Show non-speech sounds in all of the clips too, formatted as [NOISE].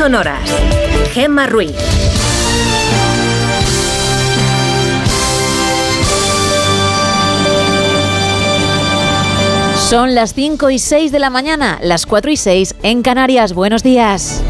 sonoras. Gemma Ruiz. Son las 5 y 6 de la mañana, las 4 y 6 en Canarias. Buenos días.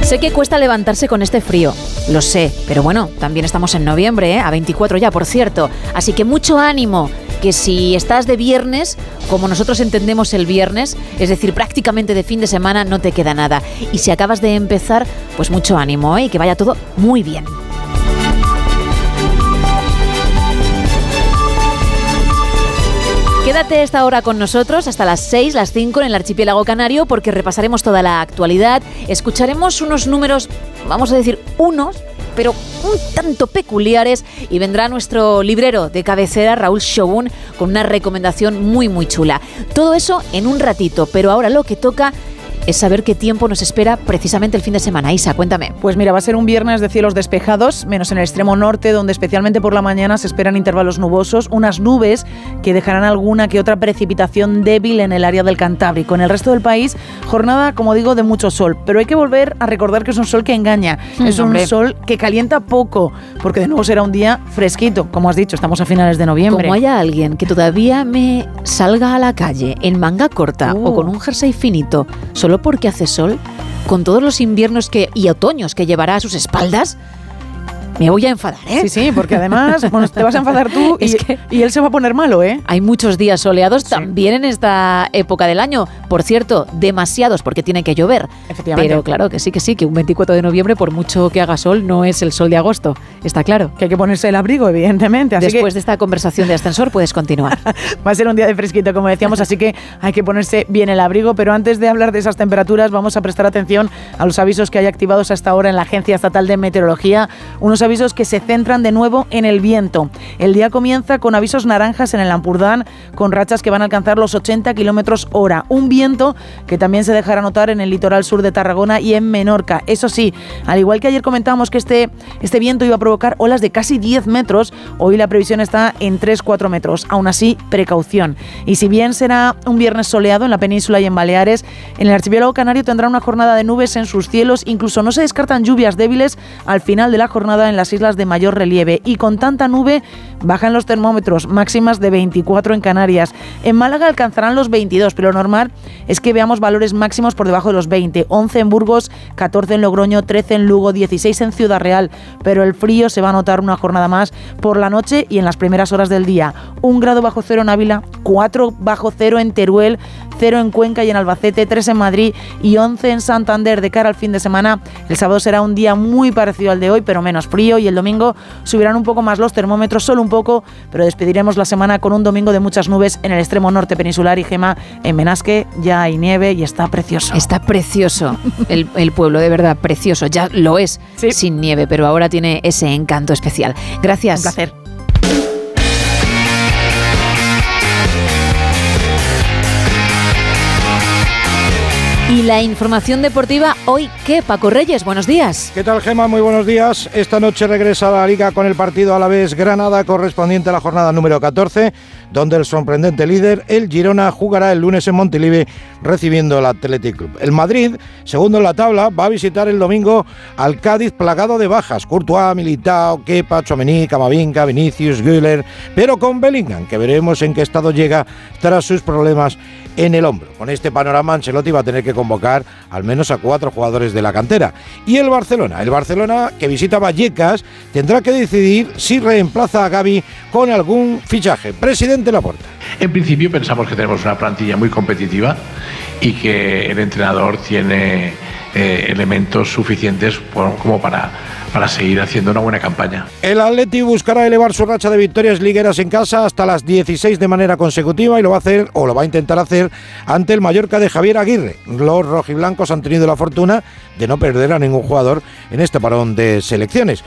Sé que cuesta levantarse con este frío, lo sé, pero bueno, también estamos en noviembre, ¿eh? a 24 ya, por cierto. Así que mucho ánimo, que si estás de viernes, como nosotros entendemos el viernes, es decir, prácticamente de fin de semana, no te queda nada. Y si acabas de empezar, pues mucho ánimo ¿eh? y que vaya todo muy bien. Quédate esta hora con nosotros hasta las 6, las 5 en el archipiélago canario porque repasaremos toda la actualidad, escucharemos unos números, vamos a decir unos, pero un tanto peculiares y vendrá nuestro librero de cabecera, Raúl Shogun, con una recomendación muy muy chula. Todo eso en un ratito, pero ahora lo que toca es saber qué tiempo nos espera precisamente el fin de semana. Isa, cuéntame. Pues mira, va a ser un viernes de cielos despejados, menos en el extremo norte, donde especialmente por la mañana se esperan intervalos nubosos, unas nubes que dejarán alguna que otra precipitación débil en el área del Cantábrico. En el resto del país, jornada, como digo, de mucho sol. Pero hay que volver a recordar que es un sol que engaña, Hmm, es un sol que calienta poco, porque de nuevo será un día fresquito, como has dicho, estamos a finales de noviembre. Como haya alguien que todavía me salga a la calle en manga corta Uh. o con un jersey finito solo porque hace sol, con todos los inviernos que, y otoños que llevará a sus espaldas, me voy a enfadar, ¿eh? Sí, sí, porque además bueno, te vas a enfadar tú [LAUGHS] y, Es que- y él se va a poner malo, ¿eh? Hay muchos días soleados Sí. también en esta época del año. Por cierto, demasiados porque tiene que llover. Efectivamente. Pero claro que sí, que sí, que un 24 de noviembre, por mucho que haga sol, no es el sol de agosto. Está claro. Que hay que ponerse el abrigo, evidentemente. Así Después que de esta conversación de ascensor puedes continuar. [LAUGHS] Va a ser un día de fresquito, como decíamos, así que hay que ponerse bien el abrigo. Pero antes de hablar de esas temperaturas, vamos a prestar atención a los avisos que hay activados hasta ahora en la Agencia Estatal de Meteorología. Unos avisos que se centran de nuevo en el viento. El día comienza con avisos naranjas en el Ampurdán, con rachas que van a alcanzar los 80 kilómetros hora. Un viento que también se dejará notar en el litoral sur de Tarragona y en Menorca. Eso sí, al igual que ayer comentábamos que este, este viento iba a provocar olas de casi 10 metros, hoy la previsión está en 3-4 metros. Aún así, precaución. Y si bien será un viernes soleado en la península y en Baleares, en el archipiélago canario tendrá una jornada de nubes en sus cielos. Incluso no se descartan lluvias débiles al final de la jornada en las islas de mayor relieve. Y con tanta nube bajan los termómetros máximas de 24 en Canarias. En Málaga alcanzarán los 22, pero lo normal es que veamos valores máximos por debajo de los 20. 11 en Burgos, 14 en Logroño, 13 en Lugo, 16 en Ciudad Real. Pero el frío se va a notar una jornada más por la noche y en las primeras horas del día. Un grado bajo cero en Ávila, 4 bajo cero en Teruel, 0 en Cuenca y en Albacete, 3 en Madrid y 11 en Santander de cara al fin de semana. El sábado será un día muy parecido al de hoy, pero menos frío y el domingo subirán un poco más los termómetros, solo un poco, pero despediremos la semana con un domingo de muchas nubes en el extremo norte peninsular y Gema en Benasque ya hay nieve y está precioso. Está precioso el, el pueblo, de verdad, precioso. Ya lo es Sí. sin nieve, pero ahora tiene ese encanto especial. Gracias. un placer. Y la información deportiva hoy, ¿qué? Paco Reyes, buenos días. ¿Qué tal, Gema? Muy buenos días. Esta noche regresa a la Liga con el partido a la vez Granada correspondiente a la jornada número 14, donde el sorprendente líder, el Girona, jugará el lunes en Montilivi recibiendo el Athletic Club. El Madrid, segundo en la tabla, va a visitar el domingo al Cádiz plagado de bajas. Courtois, Militao, Kepa, Chomení, Camavinga, Vinicius, Güller, pero con Bellingham, que veremos en qué estado llega tras sus problemas en el hombro. Con este panorama, Ancelotti va a tener que convocar al menos a cuatro jugadores de la cantera. Y el Barcelona, el Barcelona que visita Vallecas, tendrá que decidir si reemplaza a Gaby con algún fichaje. Presidente Laporta. En principio pensamos que tenemos una plantilla muy competitiva y que el entrenador tiene eh, elementos suficientes como para, para seguir haciendo una buena campaña. El Atleti buscará elevar su racha de victorias ligueras en casa hasta las 16 de manera consecutiva y lo va a hacer o lo va a intentar hacer ante el Mallorca de Javier Aguirre. Los rojiblancos han tenido la fortuna de no perder a ningún jugador en este parón de selecciones.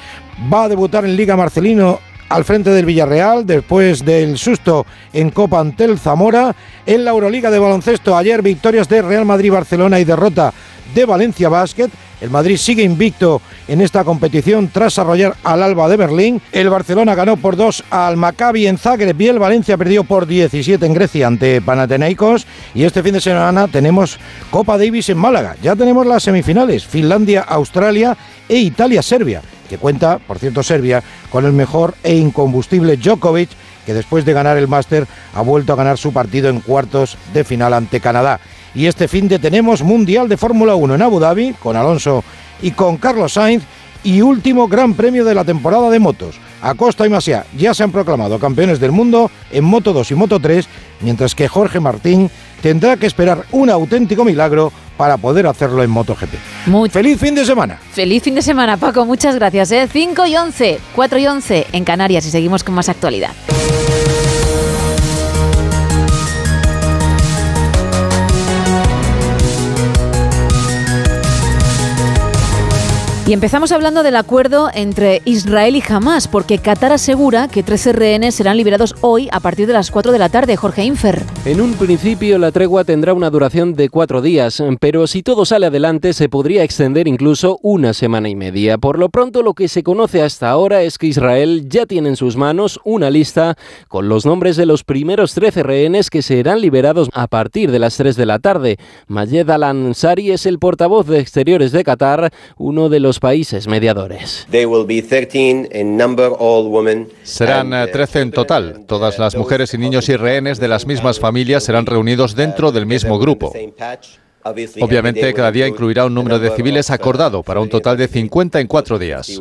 Va a debutar en Liga Marcelino al frente del Villarreal después del susto en Copa ante el Zamora. En la Euroliga de baloncesto ayer victorias de Real Madrid Barcelona y derrota de Valencia Basket El Madrid sigue invicto en esta competición tras arrollar al Alba de Berlín. El Barcelona ganó por 2 al Maccabi en Zagreb y el Valencia perdió por 17 en Grecia ante Panathinaikos. Y este fin de semana tenemos Copa Davis en Málaga. Ya tenemos las semifinales, Finlandia, Australia e Italia-Serbia, que cuenta, por cierto, Serbia, con el mejor e incombustible Djokovic, que después de ganar el máster ha vuelto a ganar su partido en cuartos de final ante Canadá. Y este fin de tenemos Mundial de Fórmula 1 en Abu Dhabi con Alonso y con Carlos Sainz y último Gran Premio de la temporada de motos. Acosta y Masia ya se han proclamado campeones del mundo en Moto 2 y Moto 3, mientras que Jorge Martín tendrá que esperar un auténtico milagro para poder hacerlo en MotoGP. Muy ¡Feliz fin de semana! Feliz fin de semana, Paco. Muchas gracias. ¿eh? 5 y 11, 4 y 11 en Canarias y seguimos con más actualidad. Y empezamos hablando del acuerdo entre Israel y Hamas, porque Qatar asegura que 13 rehenes serán liberados hoy a partir de las 4 de la tarde. Jorge Infer. En un principio la tregua tendrá una duración de cuatro días, pero si todo sale adelante se podría extender incluso una semana y media. Por lo pronto lo que se conoce hasta ahora es que Israel ya tiene en sus manos una lista con los nombres de los primeros 13 rehenes que serán liberados a partir de las 3 de la tarde. Mayed Al-Ansari es el portavoz de Exteriores de Qatar, uno de los países mediadores. Serán 13 en total. Todas las mujeres y niños y rehenes de las mismas familias serán reunidos dentro del mismo grupo. Obviamente, cada día incluirá un número de civiles acordado para un total de 50 en cuatro días.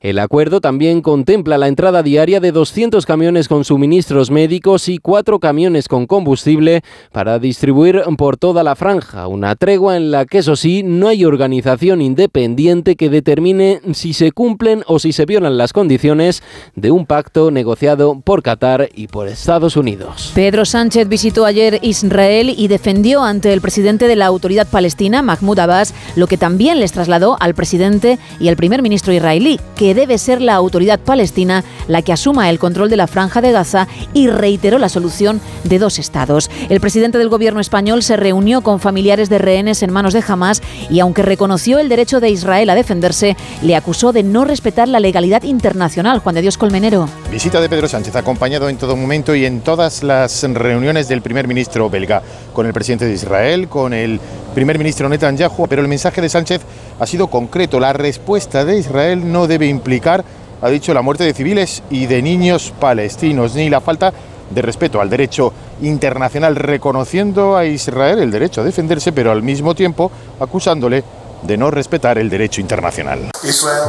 El acuerdo también contempla la entrada diaria de 200 camiones con suministros médicos y cuatro camiones con combustible para distribuir por toda la franja. Una tregua en la que, eso sí, no hay organización independiente que determine si se cumplen o si se violan las condiciones de un pacto negociado por Qatar y por Estados Unidos. Pedro Sánchez visitó ayer Israel y defendió ante el presidente de la autoridad palestina, Mahmoud Abbas, lo que también les trasladó al presidente y al primer ministro israelí, que debe ser la autoridad palestina la que asuma el control de la franja de Gaza y reiteró la solución de dos estados. El presidente del gobierno español se reunió con familiares de rehenes en manos de Hamas y aunque reconoció el derecho de Israel a defenderse, le acusó de no respetar la legalidad internacional. Juan de Dios Colmenero. Visita de Pedro Sánchez, acompañado en todo momento y en todas las reuniones del primer ministro belga con el presidente de Israel con el primer ministro Netanyahu, pero el mensaje de Sánchez ha sido concreto. La respuesta de Israel no debe implicar, ha dicho, la muerte de civiles y de niños palestinos, ni la falta de respeto al derecho internacional, reconociendo a Israel el derecho a defenderse, pero al mismo tiempo acusándole de no respetar el derecho internacional.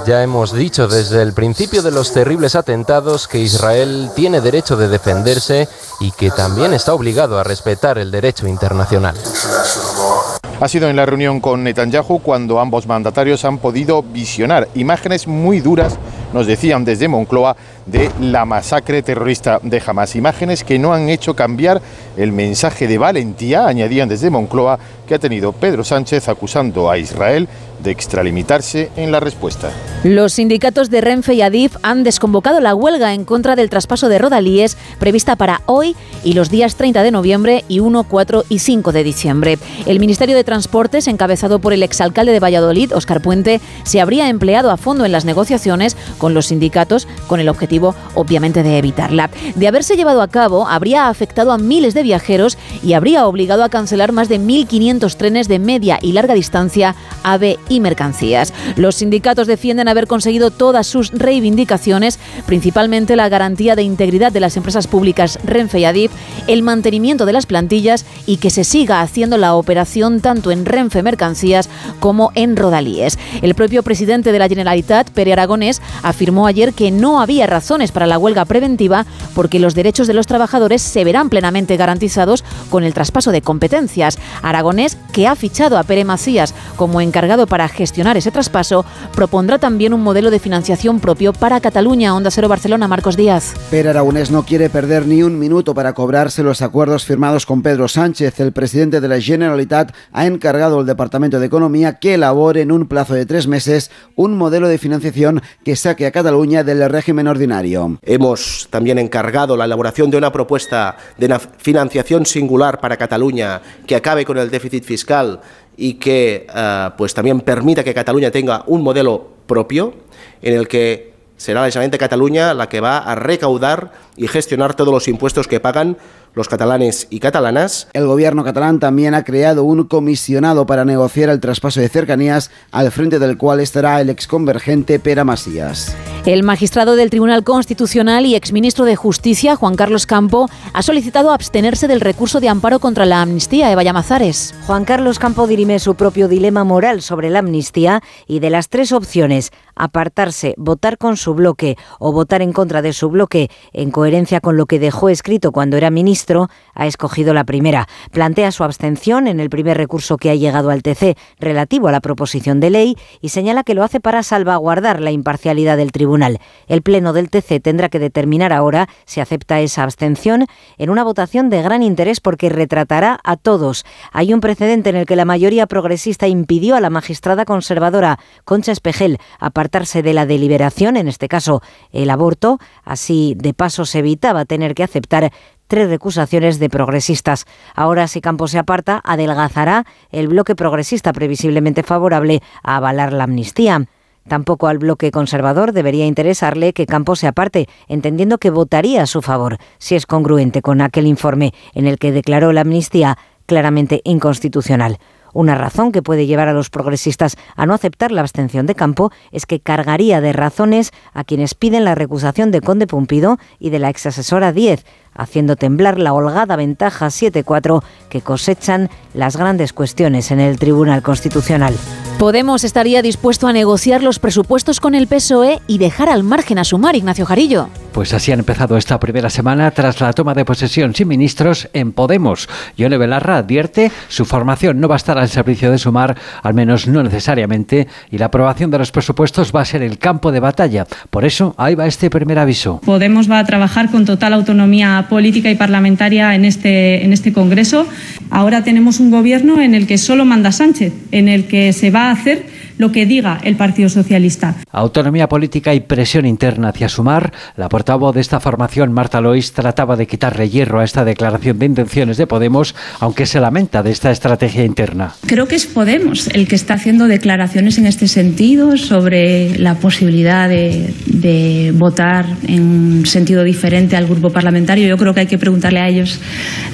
Ya hemos dicho desde el principio de los terribles atentados que Israel tiene derecho de defenderse y que también está obligado a respetar el derecho internacional. Ha sido en la reunión con Netanyahu cuando ambos mandatarios han podido visionar imágenes muy duras, nos decían desde Moncloa, de la masacre terrorista de Hamas. Imágenes que no han hecho cambiar el mensaje de valentía, añadían desde Moncloa, que ha tenido Pedro Sánchez acusando a Israel de extralimitarse en la respuesta. Los sindicatos de Renfe y Adif han desconvocado la huelga en contra del traspaso de Rodalíes prevista para hoy y los días 30 de noviembre y 1, 4 y 5 de diciembre. El Ministerio de Transportes, encabezado por el exalcalde de Valladolid, Óscar Puente, se habría empleado a fondo en las negociaciones con los sindicatos con el objetivo, obviamente, de evitarla. De haberse llevado a cabo, habría afectado a miles de viajeros y habría obligado a cancelar más de 1.500 trenes de media y larga distancia AVE y mercancías. Los sindicatos defienden haber conseguido todas sus reivindicaciones, principalmente la garantía de integridad de las empresas públicas Renfe y Adif, el mantenimiento de las plantillas y que se siga haciendo la operación tanto en Renfe Mercancías como en Rodalíes. El propio presidente de la Generalitat, Pere Aragonés, afirmó ayer que no había razones para la huelga preventiva porque los derechos de los trabajadores se verán plenamente garantizados con el traspaso de competencias. Aragonés, que ha fichado a Pere Macías como encargado para gestionar ese traspaso, propondrá también un modelo de financiación propio para Cataluña. Onda Cero Barcelona, Marcos Díaz. Pere Aragonés no quiere perder ni un minuto para cobrarse los acuerdos firmados con Pedro Sánchez. El presidente de la Generalitat ha encargado al Departamento de Economía que elabore en un plazo de tres meses un modelo de financiación que saque a Cataluña del régimen ordinario. Hemos también encargado la elaboración de una propuesta de financiación singular para Cataluña que acabe con el déficit fiscal y que eh, pues también permita que Cataluña tenga un modelo propio en el que será de Cataluña la que va a recaudar y gestionar todos los impuestos que pagan los catalanes y catalanas. El gobierno catalán también ha creado un comisionado para negociar el traspaso de cercanías, al frente del cual estará el exconvergente Pera Masías. El magistrado del Tribunal Constitucional y exministro de Justicia, Juan Carlos Campo, ha solicitado abstenerse del recurso de amparo contra la amnistía. Eva Llamazares. Juan Carlos Campo dirime su propio dilema moral sobre la amnistía y de las tres opciones, apartarse, votar con su bloque o votar en contra de su bloque, en coherencia con lo que dejó escrito cuando era ministro, ha escogido la primera. Plantea su abstención en el primer recurso que ha llegado al TC relativo a la proposición de ley y señala que lo hace para salvaguardar la imparcialidad del tribunal. El Pleno del TC tendrá que determinar ahora si acepta esa abstención en una votación de gran interés porque retratará a todos. Hay un precedente en el que la mayoría progresista impidió a la magistrada conservadora Concha Espejel apartarse de la deliberación, en este caso el aborto. Así, de paso, se evitaba tener que aceptar tres recusaciones de progresistas. Ahora, si Campos se aparta, adelgazará el bloque progresista previsiblemente favorable a avalar la amnistía. Tampoco al bloque conservador debería interesarle que Campos se aparte, entendiendo que votaría a su favor, si es congruente con aquel informe en el que declaró la amnistía claramente inconstitucional. Una razón que puede llevar a los progresistas a no aceptar la abstención de campo es que cargaría de razones a quienes piden la recusación de Conde Pumpido y de la exasesora 10, haciendo temblar la holgada ventaja 7-4 que cosechan las grandes cuestiones en el Tribunal Constitucional. Podemos estaría dispuesto a negociar los presupuestos con el PSOE y dejar al margen a Sumar, Ignacio Jarillo. Pues así han empezado esta primera semana tras la toma de posesión sin ministros en Podemos. Yone Belarra advierte su formación no va a estar al servicio de Sumar, al menos no necesariamente, y la aprobación de los presupuestos va a ser el campo de batalla. Por eso, ahí va este primer aviso. Podemos va a trabajar con total autonomía política y parlamentaria en este, en este Congreso. Ahora tenemos un gobierno en el que solo manda Sánchez, en el que se va a hacer lo que diga el Partido Socialista. Autonomía política y presión interna hacia Sumar. La portavoz de esta formación, Marta Lois, trataba de quitarle hierro a esta declaración de intenciones de Podemos, aunque se lamenta de esta estrategia interna. Creo que es Podemos el que está haciendo declaraciones en este sentido sobre la posibilidad de, de votar en sentido diferente al grupo parlamentario. Yo creo que hay que preguntarle a ellos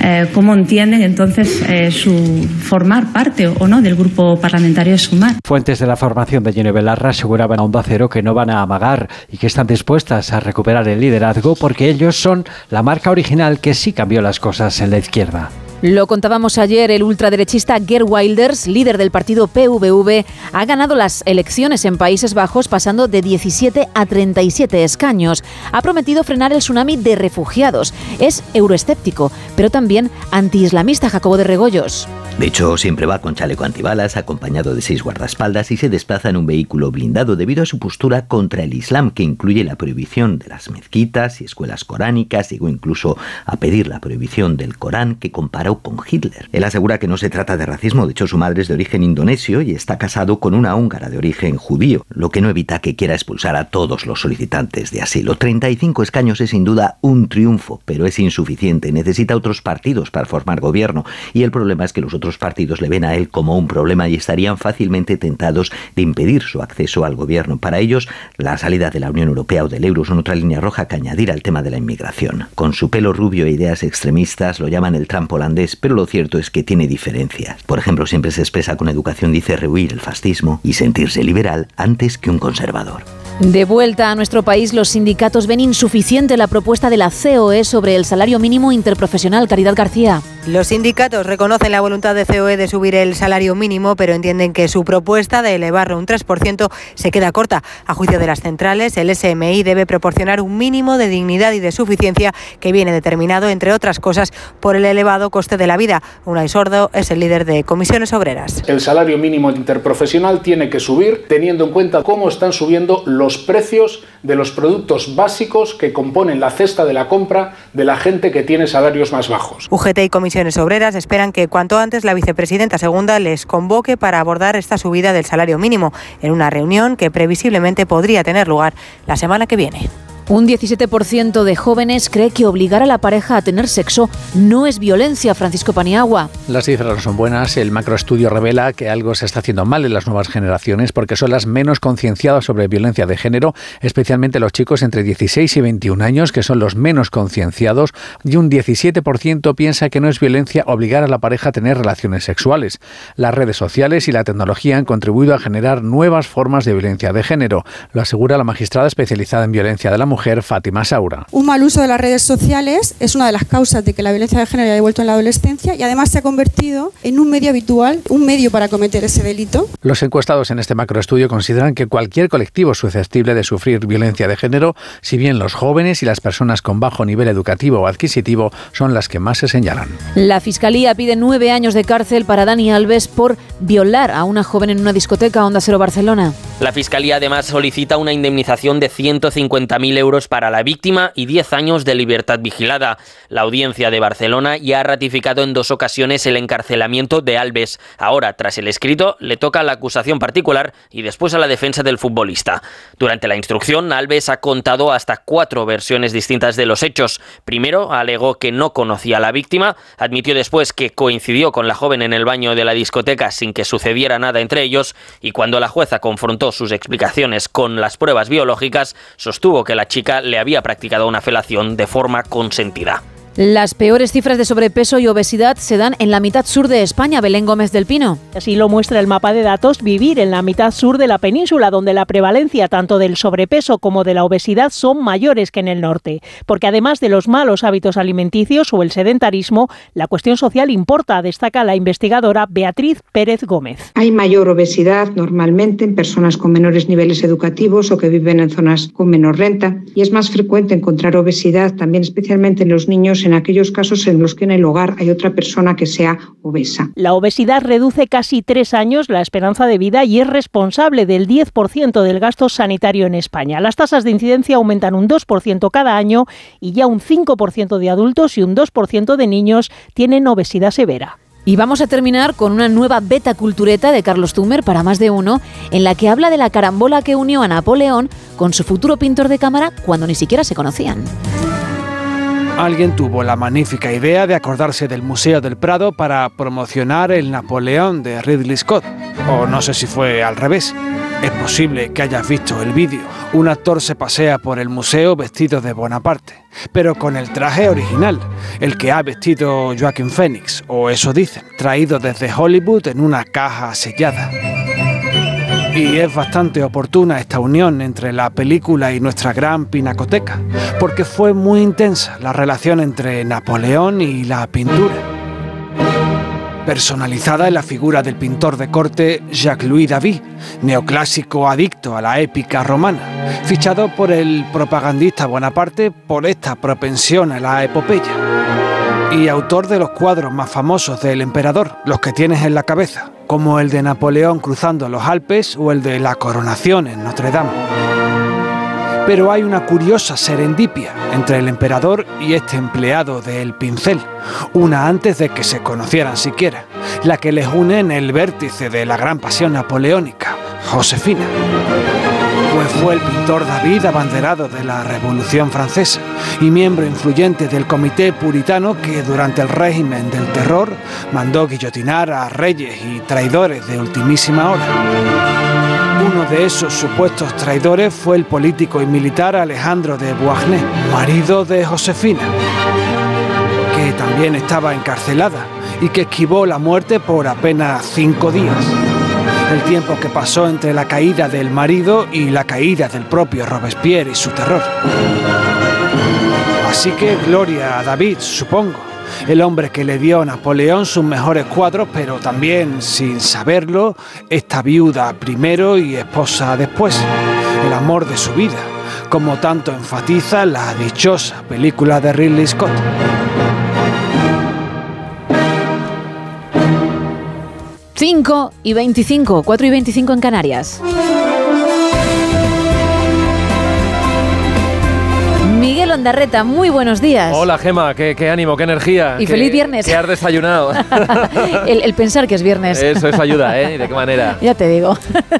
eh, cómo entienden entonces eh, su formar parte o no del grupo parlamentario de Sumar. Fuentes de la formación de Jenny Belarra aseguraban a Onda Cero que no van a amagar y que están dispuestas a recuperar el liderazgo porque ellos son la marca original que sí cambió las cosas en la izquierda. Lo contábamos ayer, el ultraderechista Gerd Wilders, líder del partido PVV, ha ganado las elecciones en Países Bajos pasando de 17 a 37 escaños. Ha prometido frenar el tsunami de refugiados. Es euroescéptico, pero también antiislamista Jacobo de Regoyos. De hecho, siempre va con chaleco antibalas, acompañado de seis guardaespaldas y se desplaza en un vehículo blindado debido a su postura contra el Islam, que incluye la prohibición de las mezquitas y escuelas coránicas, llegó incluso a pedir la prohibición del Corán, que comparó con Hitler. Él asegura que no se trata de racismo, de hecho su madre es de origen indonesio y está casado con una húngara de origen judío, lo que no evita que quiera expulsar a todos los solicitantes de asilo. 35 escaños es sin duda un triunfo, pero es insuficiente, necesita otros partidos para formar gobierno y el problema es que los otros partidos le ven a él como un problema y estarían fácilmente tentados de impedir su acceso al gobierno. Para ellos, la salida de la Unión Europea o del euro son otra línea roja que añadir al tema de la inmigración. Con su pelo rubio e ideas extremistas lo llaman el Trump holandés, pero lo cierto es que tiene diferencias. Por ejemplo, siempre se expresa con educación, dice rehuir el fascismo y sentirse liberal antes que un conservador. De vuelta a nuestro país, los sindicatos ven insuficiente la propuesta de la COE sobre el salario mínimo interprofesional. Caridad García. Los sindicatos reconocen la voluntad de COE de subir el salario mínimo, pero entienden que su propuesta de elevarlo un 3% se queda corta. A juicio de las centrales, el SMI debe proporcionar un mínimo de dignidad y de suficiencia que viene determinado, entre otras cosas, por el elevado coste de la vida. Unai Sordo es el líder de comisiones obreras. El salario mínimo interprofesional tiene que subir teniendo en cuenta cómo están subiendo los precios de los productos básicos que componen la cesta de la compra de la gente que tiene salarios más bajos. UGT y comisiones obreras esperan que cuanto antes la vicepresidenta segunda les convoque para abordar esta subida del salario mínimo en una reunión que previsiblemente podría tener lugar la semana que viene. Un 17% de jóvenes cree que obligar a la pareja a tener sexo no es violencia, Francisco Paniagua. Las cifras no son buenas. El macroestudio revela que algo se está haciendo mal en las nuevas generaciones porque son las menos concienciadas sobre violencia de género, especialmente los chicos entre 16 y 21 años, que son los menos concienciados, y un 17% piensa que no es violencia obligar a la pareja a tener relaciones sexuales. Las redes sociales y la tecnología han contribuido a generar nuevas formas de violencia de género, lo asegura la magistrada especializada en violencia de la mujer mujer, Fátima Saura. Un mal uso de las redes sociales es una de las causas de que la violencia de género haya vuelto en la adolescencia y además se ha convertido en un medio habitual, un medio para cometer ese delito. Los encuestados en este macroestudio consideran que cualquier colectivo susceptible de sufrir violencia de género, si bien los jóvenes y las personas con bajo nivel educativo o adquisitivo son las que más se señalan. La Fiscalía pide nueve años de cárcel para Dani Alves por violar a una joven en una discoteca Onda Cero Barcelona. La Fiscalía además solicita una indemnización de 150.000 euros para la víctima y 10 años de libertad vigilada. La audiencia de Barcelona ya ha ratificado en dos ocasiones el encarcelamiento de Alves. Ahora, tras el escrito, le toca la acusación particular y después a la defensa del futbolista. Durante la instrucción, Alves ha contado hasta cuatro versiones distintas de los hechos. Primero, alegó que no conocía a la víctima, admitió después que coincidió con la joven en el baño de la discoteca sin que sucediera nada entre ellos y cuando la jueza confrontó sus explicaciones con las pruebas biológicas, sostuvo que la chica le había practicado una felación de forma consentida. Las peores cifras de sobrepeso y obesidad se dan en la mitad sur de España, Belén Gómez del Pino. Así lo muestra el mapa de datos Vivir en la mitad sur de la península, donde la prevalencia tanto del sobrepeso como de la obesidad son mayores que en el norte. Porque además de los malos hábitos alimenticios o el sedentarismo, la cuestión social importa, destaca la investigadora Beatriz Pérez Gómez. Hay mayor obesidad normalmente en personas con menores niveles educativos o que viven en zonas con menor renta y es más frecuente encontrar obesidad también especialmente en los niños en aquellos casos en los que en el hogar hay otra persona que sea obesa. La obesidad reduce casi tres años la esperanza de vida y es responsable del 10% del gasto sanitario en España. Las tasas de incidencia aumentan un 2% cada año y ya un 5% de adultos y un 2% de niños tienen obesidad severa. Y vamos a terminar con una nueva beta cultureta de Carlos Tumer para más de uno, en la que habla de la carambola que unió a Napoleón con su futuro pintor de cámara cuando ni siquiera se conocían. Alguien tuvo la magnífica idea de acordarse del Museo del Prado para promocionar el Napoleón de Ridley Scott. O no sé si fue al revés. Es posible que hayas visto el vídeo. Un actor se pasea por el museo vestido de Bonaparte, pero con el traje original, el que ha vestido Joaquin Phoenix, o eso dicen, traído desde Hollywood en una caja sellada. Y es bastante oportuna esta unión entre la película y nuestra gran pinacoteca, porque fue muy intensa la relación entre Napoleón y la pintura. Personalizada en la figura del pintor de corte Jacques-Louis David, neoclásico adicto a la épica romana, fichado por el propagandista Bonaparte por esta propensión a la epopeya y autor de los cuadros más famosos del emperador, los que tienes en la cabeza, como el de Napoleón cruzando los Alpes o el de la coronación en Notre Dame. Pero hay una curiosa serendipia entre el emperador y este empleado del pincel, una antes de que se conocieran siquiera, la que les une en el vértice de la gran pasión napoleónica, Josefina fue el pintor David abanderado de la Revolución Francesa y miembro influyente del comité puritano que durante el régimen del terror mandó guillotinar a reyes y traidores de ultimísima hora. Uno de esos supuestos traidores fue el político y militar Alejandro de Beauharnais, marido de Josefina, que también estaba encarcelada y que esquivó la muerte por apenas cinco días el tiempo que pasó entre la caída del marido y la caída del propio Robespierre y su terror. Así que gloria a David, supongo, el hombre que le dio a Napoleón sus mejores cuadros, pero también, sin saberlo, esta viuda primero y esposa después, el amor de su vida, como tanto enfatiza la dichosa película de Ridley Scott. 5 y 25, 4 y 25 en Canarias. Miguel Landarreta, muy buenos días. Hola Gema, qué, qué ánimo, qué energía. Y qué- feliz viernes. ¿Qué has desayunado? [LAUGHS] el, el pensar que es viernes. Eso, eso ayuda, ¿eh? ¿Y ¿De qué manera? [LAUGHS] Ya te digo.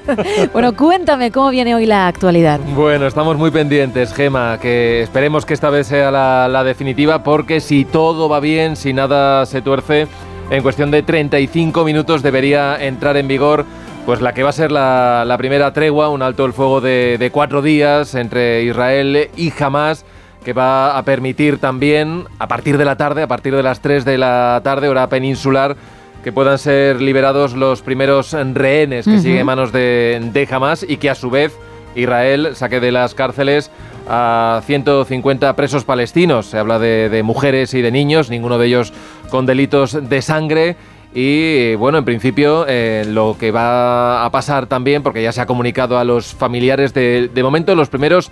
[LAUGHS] bueno, cuéntame cómo viene hoy la actualidad. Bueno, estamos muy pendientes, Gema, que esperemos que esta vez sea la, la definitiva, porque si todo va bien, si nada se tuerce, en cuestión de 35 minutos debería entrar en vigor pues la que va a ser la, la primera tregua, un alto el fuego de, de cuatro días entre Israel y Hamas, que va a permitir también, a partir de la tarde, a partir de las 3 de la tarde, hora peninsular, que puedan ser liberados los primeros rehenes que siguen en manos de, de Hamas y que a su vez Israel saque de las cárceles a 150 presos palestinos. Se habla de, mujeres y de niños, ninguno de ellos con delitos de sangre. Y bueno, en principio eh, lo que va a pasar también, porque ya se ha comunicado a los familiares de, de momento los primeros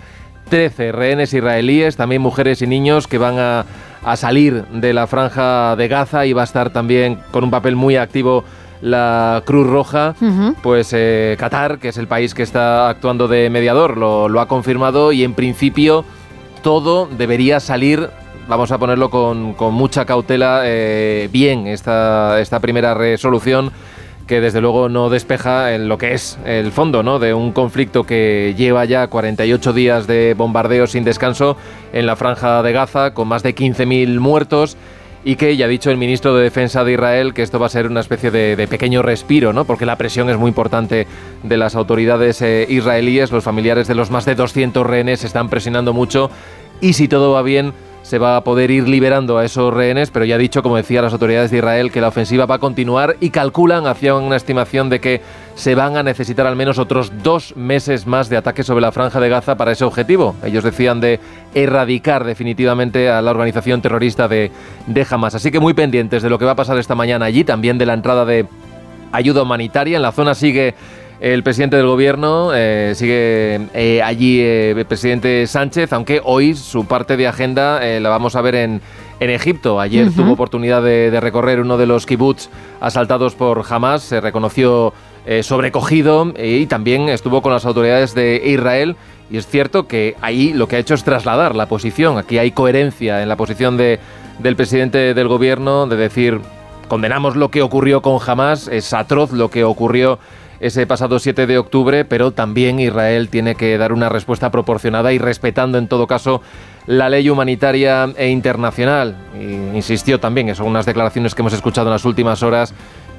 13 rehenes israelíes, también mujeres y niños que van a, a salir de la franja de Gaza y va a estar también con un papel muy activo la Cruz Roja. Pues eh, Qatar, que es el país que está actuando de mediador, lo, lo ha confirmado y en principio todo debería salir, vamos a ponerlo con, con mucha cautela, eh, bien esta, esta primera resolución que desde luego no despeja en lo que es el fondo ¿no? de un conflicto que lleva ya 48 días de bombardeo sin descanso en la franja de Gaza, con más de 15.000 muertos y que ya ha dicho el ministro de Defensa de Israel que esto va a ser una especie de, pequeño respiro, ¿no? porque la presión es muy importante de las autoridades eh, israelíes, los familiares de los más de 200 rehenes están presionando mucho y si todo va bien se va a poder ir liberando a esos rehenes, pero ya ha dicho, como decía las autoridades de Israel, que la ofensiva va a continuar y calculan, hacían una estimación de que se van a necesitar al menos otros dos meses más de ataque sobre la franja de Gaza para ese objetivo. Ellos decían de erradicar definitivamente a la organización terrorista de, de Hamas. Así que muy pendientes de lo que va a pasar esta mañana allí, también de la entrada de ayuda humanitaria. En la zona sigue el presidente del gobierno, eh, sigue eh, allí eh, el presidente Sánchez, aunque hoy su parte de agenda la vamos a ver en, en Egipto. Ayer Ujú. tuvo oportunidad de, de recorrer uno de los kibbutz asaltados por Hamas, se reconoció sobrecogido y también estuvo con las autoridades de Israel. Y es cierto que ahí lo que ha hecho es trasladar la posición. Aquí hay coherencia en la posición de, del presidente del gobierno de decir condenamos lo que ocurrió con Hamas, es atroz lo que ocurrió ese pasado 7 de octubre, pero también Israel tiene que dar una respuesta proporcionada y respetando en todo caso la ley humanitaria e internacional. Insistió también, son unas declaraciones que hemos escuchado en las últimas horas,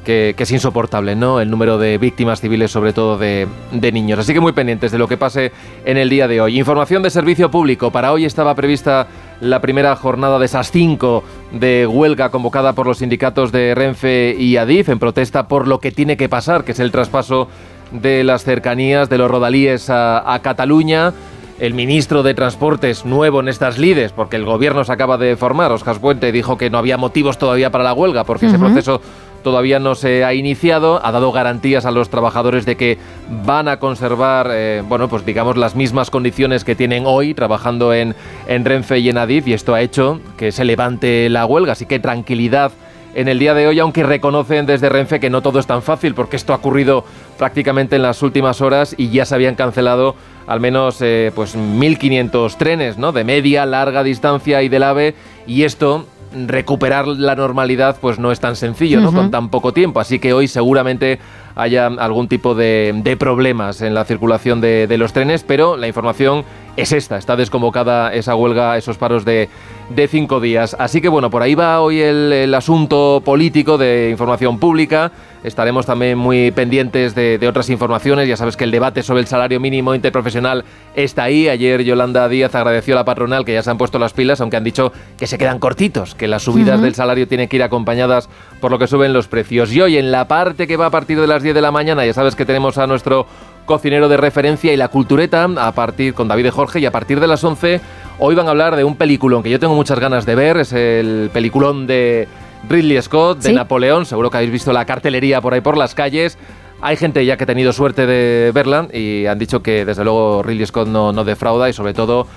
que, que es insoportable, ¿no? El número de víctimas civiles, sobre todo de, de niños. Así que muy pendientes de lo que pase en el día de hoy. Información de servicio público. Para hoy estaba prevista la primera jornada de esas cinco de huelga convocada por los sindicatos de Renfe y Adif en protesta por lo que tiene que pasar, que es el traspaso de las cercanías de los rodalíes a, a Cataluña. El ministro de Transportes nuevo en estas lides, porque el gobierno se acaba de formar, Oscar Puente, dijo que no había motivos todavía para la huelga, porque ese proceso todavía no se ha iniciado, ha dado garantías a los trabajadores de que van a conservar, eh, bueno, pues digamos las mismas condiciones que tienen hoy trabajando en, en Renfe y en Adif y esto ha hecho que se levante la huelga, así que tranquilidad en el día de hoy, aunque reconocen desde Renfe que no todo es tan fácil, porque esto ha ocurrido prácticamente en las últimas horas y ya se habían cancelado al menos eh, pues 1.500 trenes, ¿no? De media, larga distancia y del AVE, y esto recuperar la normalidad pues no es tan sencillo, ¿no? Con tan poco tiempo. Así que hoy seguramente haya algún tipo de, de problemas en la circulación de, de los trenes, pero la información es esta. Está desconvocada esa huelga, esos paros de, de cinco días. Así que bueno, por ahí va hoy el, el asunto político de información pública. Estaremos también muy pendientes de, de otras informaciones. Ya sabes que el debate sobre el salario mínimo interprofesional está ahí. Ayer Yolanda Díaz agradeció a la patronal que ya se han puesto las pilas, aunque han dicho que se quedan cortitos, que las subidas del salario tienen que ir acompañadas por lo que suben los precios. Y hoy en la parte que va a partir de las 10 de la mañana, ya sabes que tenemos a nuestro cocinero de referencia y la cultureta a partir con David de Jorge y a partir de las 11 hoy van a hablar de un peliculón que yo tengo muchas ganas de ver, es el peliculón de Ridley Scott, de Sí. Napoleón, seguro que habéis visto la cartelería por ahí por las calles. Hay gente ya que ha tenido suerte de verla y han dicho que desde luego Ridley Scott no, no defrauda y sobre todo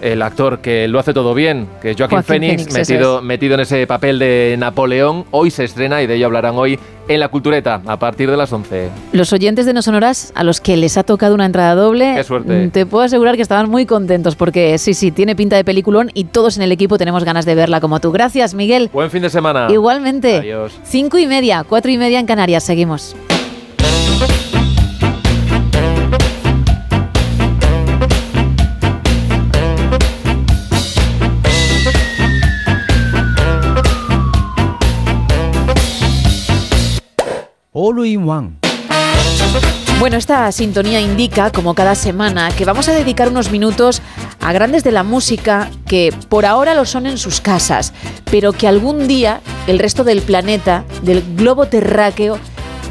el actor que lo hace todo bien, que es Joaquín, Phoenix, metido, metido en ese papel de Napoleón. Hoy se estrena y de ello hablarán hoy en La Cultureta, a partir de las 11. Los oyentes de No Sonoras, a los que les ha tocado una entrada doble, Qué suerte. mm, te puedo asegurar que estaban muy contentos porque sí, sí, tiene pinta de peliculón y todos en el equipo tenemos ganas de verla como tú. Gracias, Miguel. Buen fin de semana. Igualmente. Adiós. Cinco y media, cuatro y media en Canarias. Seguimos. All in One. Bueno, esta sintonía indica, como cada semana, que vamos a dedicar unos minutos a grandes de la música que por ahora lo son en sus casas, pero que algún día el resto del planeta, del globo terráqueo,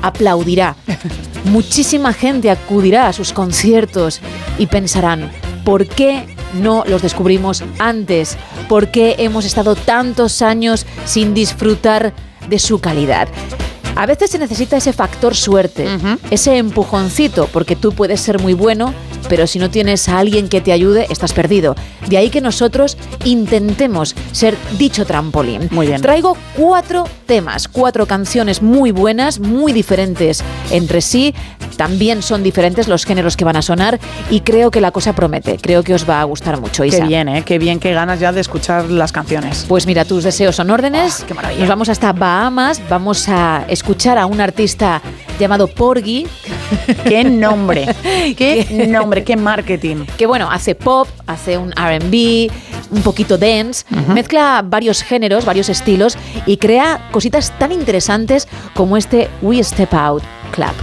aplaudirá. [LAUGHS] Muchísima gente acudirá a sus conciertos y pensarán, ¿por qué no los descubrimos antes? ¿Por qué hemos estado tantos años sin disfrutar de su calidad? A veces se necesita ese factor suerte, ese empujoncito, porque tú puedes ser muy bueno, pero si no tienes a alguien que te ayude, estás perdido. De ahí que nosotros intentemos ser dicho trampolín. Muy bien. Traigo cuatro temas, cuatro canciones muy buenas, muy diferentes entre sí. También son diferentes los géneros que van a sonar y creo que la cosa promete. Creo que os va a gustar mucho, Qué Isa. bien, ¿eh? Qué bien, qué ganas ya de escuchar las canciones. Pues mira, tus deseos son órdenes. Nos vamos hasta Bahamas, vamos a escuchar a un artista llamado Porgy. [LAUGHS] ¡Qué nombre! [LAUGHS] ¡Qué nombre! ¡Qué marketing! Que bueno, hace pop, hace un RB, un poquito dance, mezcla varios géneros, varios estilos y crea cositas tan interesantes como este We Step Out Club.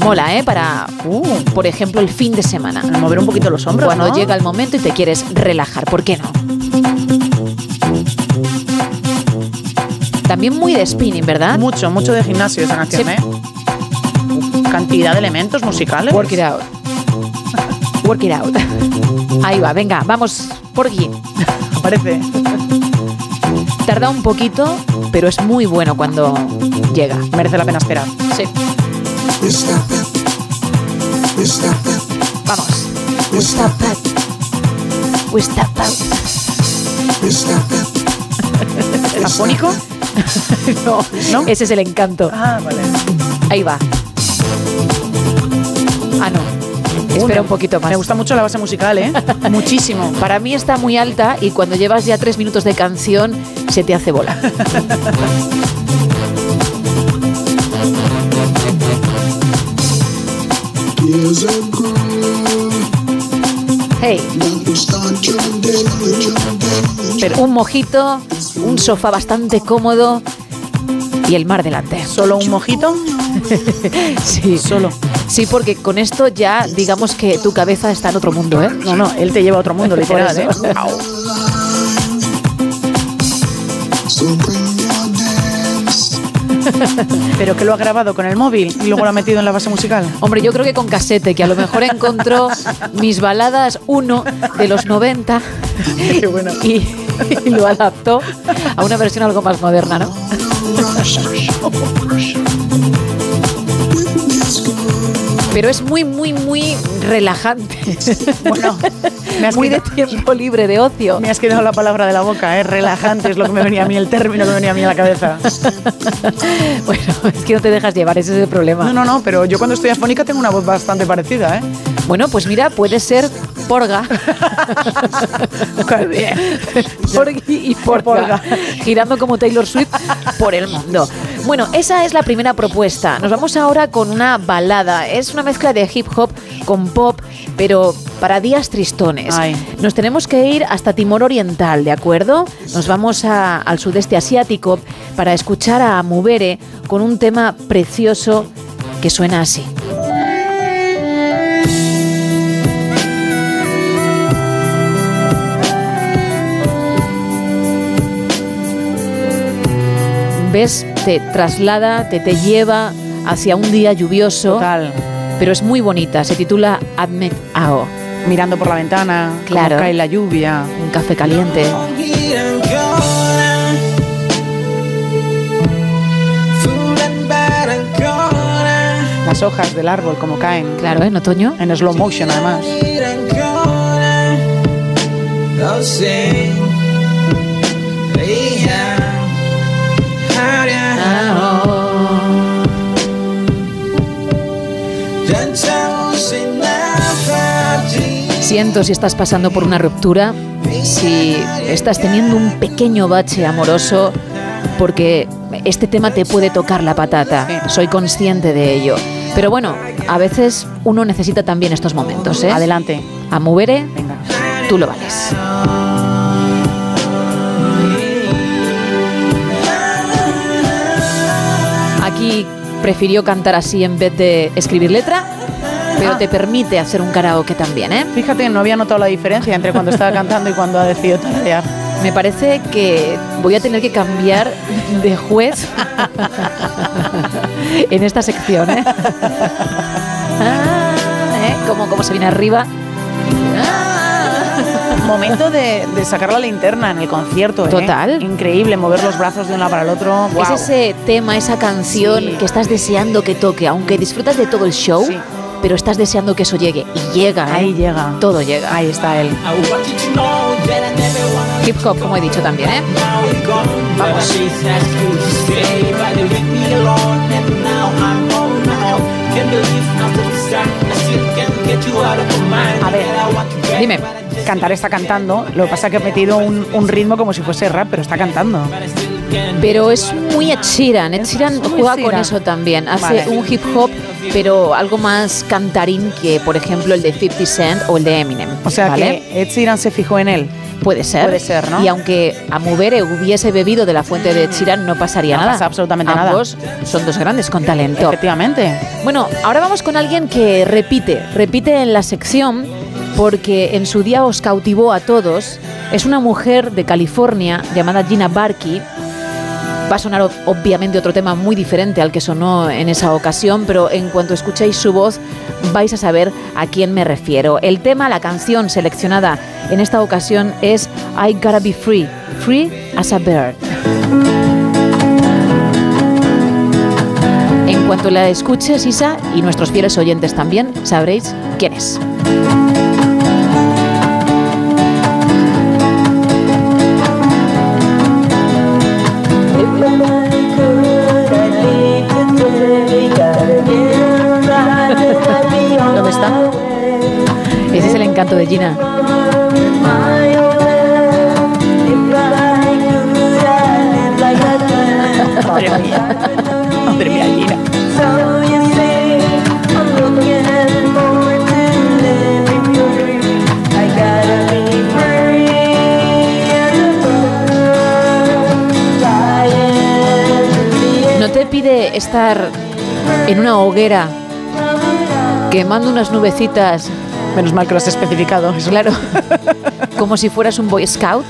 Mola, ¿eh? Para, uh, por ejemplo, el fin de semana. mover un poquito los hombros, Cuando ¿no? llega el momento y te quieres relajar, ¿por qué no? También muy de spinning, ¿verdad? Mucho, mucho de gimnasio esa canción, Sí. ¿eh? Cantidad de elementos musicales. Work it out. Work it out. Ahí va, venga, vamos por aquí. Aparece. Tarda un poquito, pero es muy bueno cuando llega. Merece la pena esperar. Sí. Vamos. We. ¿Afónico? [LAUGHS] no, ese es el encanto. Ah, vale. Ahí va. Ah, no. Espera un poquito más. Me gusta mucho la base musical, ¿eh? [LAUGHS] Muchísimo. Para mí está muy alta y cuando llevas ya tres minutos de canción se te hace bola. [LAUGHS] Hey. Pero un mojito, un sofá bastante cómodo y el mar delante. ¿Solo un mojito? [LAUGHS] sí. Solo. Sí, porque con esto ya digamos que tu cabeza está en otro mundo, ¿eh? No, no, él te lleva a otro mundo, [LAUGHS] literal, ¿eh? [LAUGHS] Pero que lo ha grabado con el móvil y luego lo ha metido en la base musical. Hombre, yo creo que con casete, que a lo mejor encontró mis baladas 1 de los 90 [LAUGHS] y, y lo adaptó a una versión algo más moderna, ¿no? Pero es muy, muy, muy relajante. Bueno, me has muy de tiempo libre, de ocio. Me has quedado la palabra de la boca, ¿eh? Relajante es lo que me venía a mí, el término que me venía a mí a la cabeza. [LAUGHS] Bueno, es que no te dejas llevar, ese es el problema. No, no, no, pero yo cuando estoy afónica tengo una voz bastante parecida, ¿eh? Bueno, pues mira, puede ser Porga. Porgy y Porga. Girando como Taylor Swift por el mundo. Bueno, esa es la primera propuesta. Nos vamos ahora con una balada. Es una mezcla de hip hop con pop, pero para días tristones. Ay. Nos tenemos que ir hasta Timor Oriental, ¿de acuerdo? Nos vamos a- al sudeste asiático para escuchar a Mubere con un tema precioso que suena así. ¿Ves? Te traslada, te, te lleva hacia un día lluvioso. Total. Pero es muy bonita, se titula Admet Ao. Mirando por la ventana, cómo Claro. cae la lluvia. Un café caliente. las hojas del árbol como caen. Claro, en otoño. En slow motion además. Siento si estás pasando por una ruptura, si estás teniendo un pequeño bache amoroso, porque este tema te puede tocar la patata. Soy consciente de ello. Pero bueno, a veces uno necesita también estos momentos. ¿eh? Adelante. A Venga. tú lo vales. Prefirió cantar así en vez de escribir letra pero ah. te permite hacer un karaoke también, ¿eh? Fíjate, no había notado la diferencia entre cuando estaba cantando y cuando ha decidido tararear. Me parece que voy a tener que cambiar de juez en esta sección, ¿eh? [LAUGHS] Ah, ¿eh? Como, se viene arriba. Momento de, sacar la linterna en el concierto. ¿eh? Total. Increíble, mover los brazos de un lado para el otro. Es ese tema, esa canción que estás deseando que toque, aunque disfrutas de todo el show pero estás deseando que eso llegue. Y llega. ¿eh? Ahí llega. Todo llega. Ahí está él. Hip hop, como he dicho también, ¿eh? Vamos. A ver, dime. Cantar está cantando, lo que pasa es que ha metido un, un ritmo como si fuese rap, pero está cantando. Pero es muy Ed Sheeran. Ed Sheeran juega con eso también. Hace un hip hop, pero algo más cantarín que, por ejemplo, el de 50 Cent o el de Eminem. O sea que Ed Sheeran se fijó en él. Puede ser. Puede ser, ¿no? Y aunque Amubere hubiese bebido de la fuente de Ed Sheeran, no pasaría no nada. Pasa absolutamente Ambos son dos grandes con talento. Efectivamente. Bueno, ahora vamos con alguien que repite, repite en la sección porque en su día os cautivó a todos. Es una mujer de California llamada Gina Barkey Va a sonar obviamente otro tema muy diferente al que sonó en esa ocasión, pero en cuanto escuchéis su voz vais a saber a quién me refiero. El tema, la canción seleccionada en esta ocasión es I Gotta Be Free, Free as a Bird. En cuanto la escuches, Isa, y nuestros fieles oyentes también, sabréis quién es. Encanto de Gina. Madre mía. Madre mía, Gina. ¿No te pide estar en una hoguera quemando unas nubecitas. Menos mal que lo has especificado. Claro. [LAUGHS] Como si fueras un Boy Scout.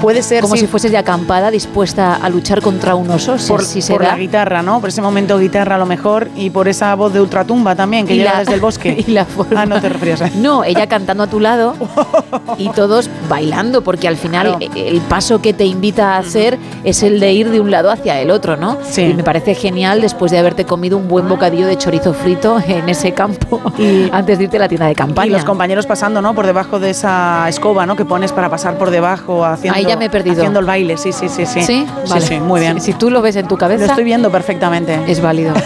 Puede ser. Como si fueses de acampada dispuesta a luchar contra un oso. por, si por la guitarra, ¿no? Por ese momento guitarra a lo mejor y por esa voz de ultratumba también que llega desde el bosque. [LAUGHS] Y la forma. Ah, no te refieres a No, ella cantando a tu lado y [LAUGHS] todos bailando, porque al final el paso que te invita a hacer es el de ir de un lado hacia el otro, ¿no? Sí. Y me parece genial después de haberte comido un buen bocadillo de chorizo frito [LAUGHS] en ese campo y antes de irte a la tienda de campaña. Y los compañeros pasando, ¿no? Por debajo de esa escoba, ¿no? Que pones para pasar por debajo haciendo. Ahí ya me he perdido. Haciendo el baile, sí, sí, sí, sí. Sí, vale. sí, muy bien. Si, tú lo ves en tu cabeza. Lo estoy viendo perfectamente. Es válido. [LAUGHS]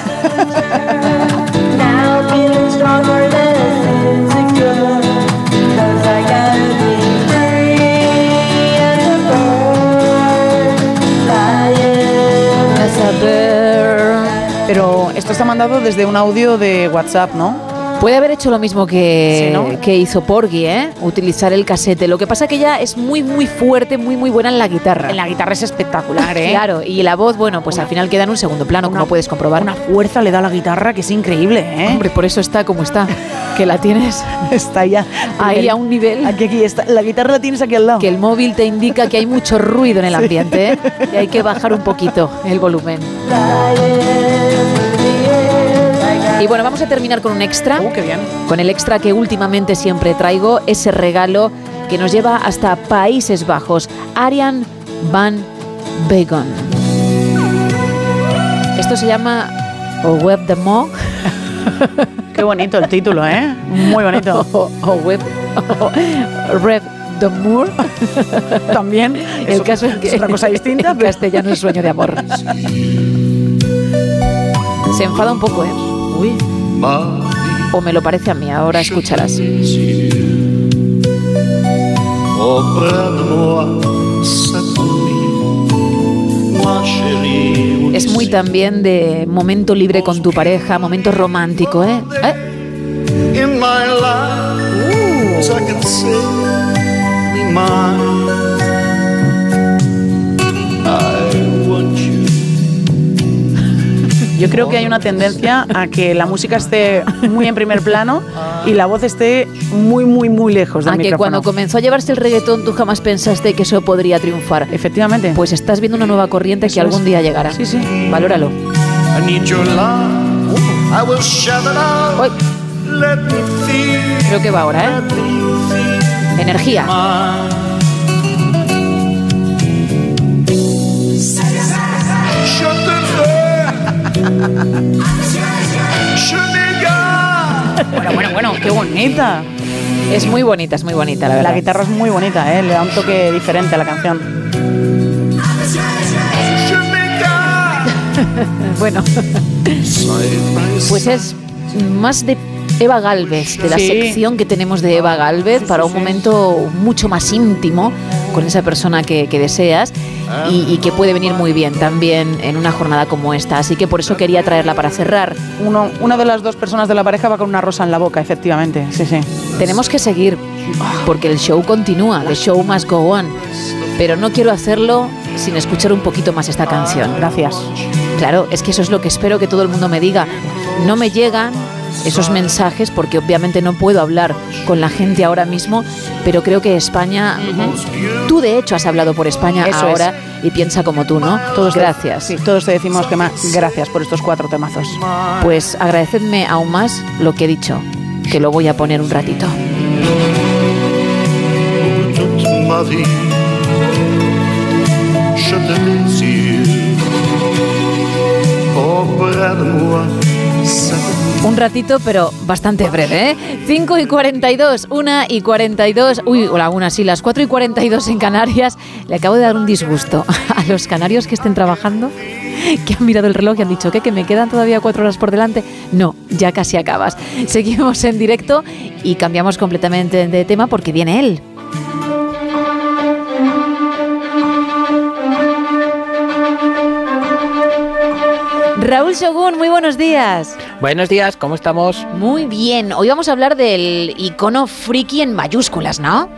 Pero esto está mandado desde un audio de WhatsApp, ¿no? Puede haber hecho lo mismo que, que hizo Porgy, ¿eh? Utilizar el casete. Lo que pasa que ella es muy, muy fuerte, muy, muy buena en la guitarra. En la guitarra es espectacular, [LAUGHS] ¿eh? claro, y la voz, bueno, pues al final queda en un segundo plano, como puedes comprobar. Una fuerza le da a la guitarra que es increíble, ¿eh? Hombre, por eso está como está. que la tienes. [LAUGHS] está ya. Ahí a un nivel. Aquí, aquí está. La guitarra la tienes aquí al lado. Que el móvil te indica que hay mucho ruido en el ambiente, ¿eh? [LAUGHS] Y hay que bajar un poquito el volumen. Y bueno, vamos a terminar con un extra. Uh, qué bien. Con el extra que últimamente siempre traigo, ese regalo que nos lleva hasta Países Bajos. Arian Van Begon. Esto se llama O Web de Mo. Qué bonito el título, ¿eh? Muy bonito. [LAUGHS] O, web. Rev Moore. También. El caso es que es otra cosa distinta. En castellano es sueño de amor. Se enfada un poco, ¿eh? Uy. O me lo parece a mí, ahora escucharás. Es muy también de momento libre con tu pareja, momento romántico, ¿eh? ¿Eh? Yo creo que hay una tendencia a que la música esté muy en primer plano y la voz esté muy, muy, muy lejos del a que micrófono. cuando comenzó a llevarse el reggaetón tú jamás pensaste que eso podría triunfar. Efectivamente. Pues estás viendo una nueva corriente Eso que algún es. día llegará. Sí, sí. Valóralo. Uy. Creo que va ahora, ¿eh? Energía. Bueno, bueno, bueno, qué bonita. Es muy bonita, es muy bonita, la verdad. La guitarra es muy bonita, ¿eh? le da un toque diferente a la canción. [LAUGHS] bueno, [LAUGHS] pues es más de Eva Galvez, de la Sí. sección que tenemos de Eva Galvez para un momento mucho más íntimo con esa persona que, que deseas y, y que puede venir muy bien también en una jornada como esta. Así que por eso quería traerla para cerrar. Uno, una de las dos personas de la pareja va con una rosa en la boca, efectivamente. Sí, sí. Tenemos que seguir porque el show continúa, the show must go on. Pero no quiero hacerlo sin escuchar un poquito más esta canción. Gracias. Claro, es que eso es lo que espero que todo el mundo me diga. No me llegan esos mensajes porque obviamente no puedo hablar con la gente ahora mismo, pero creo que España, tú de hecho has hablado por España Eso ahora y piensa como tú, ¿no? Todos te- gracias. sí, todos te decimos que más gracias por estos cuatro temazos. Pues agradecedme aún más lo que he dicho, que lo voy a poner un ratito. Ratito, pero bastante breve, ¿eh? 5 y 42, 1 y 42, uy, o la una, sí, las 4 y 42 en Canarias. Le acabo de dar un disgusto [LAUGHS] a los canarios que estén trabajando, que han mirado el reloj y han dicho, ¿qué? ¿Que me quedan todavía 4 horas por delante? No, ya casi acabas. [LAUGHS] Seguimos en directo y cambiamos completamente de tema porque viene él. Raúl Shogun, muy buenos días. Buenos días, ¿cómo estamos? Muy bien, hoy vamos a hablar del icono friki en mayúsculas, ¿no?